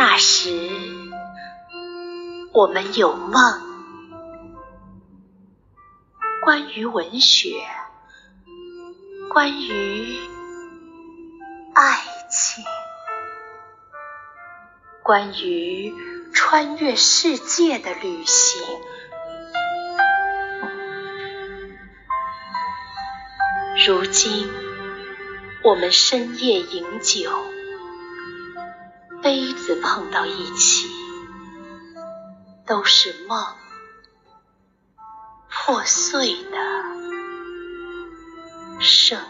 那时我们有梦。关于文学，关于爱情，关于穿越世界的旅行。如今，我们深夜饮酒，杯子碰到一起，都是梦。破碎的声。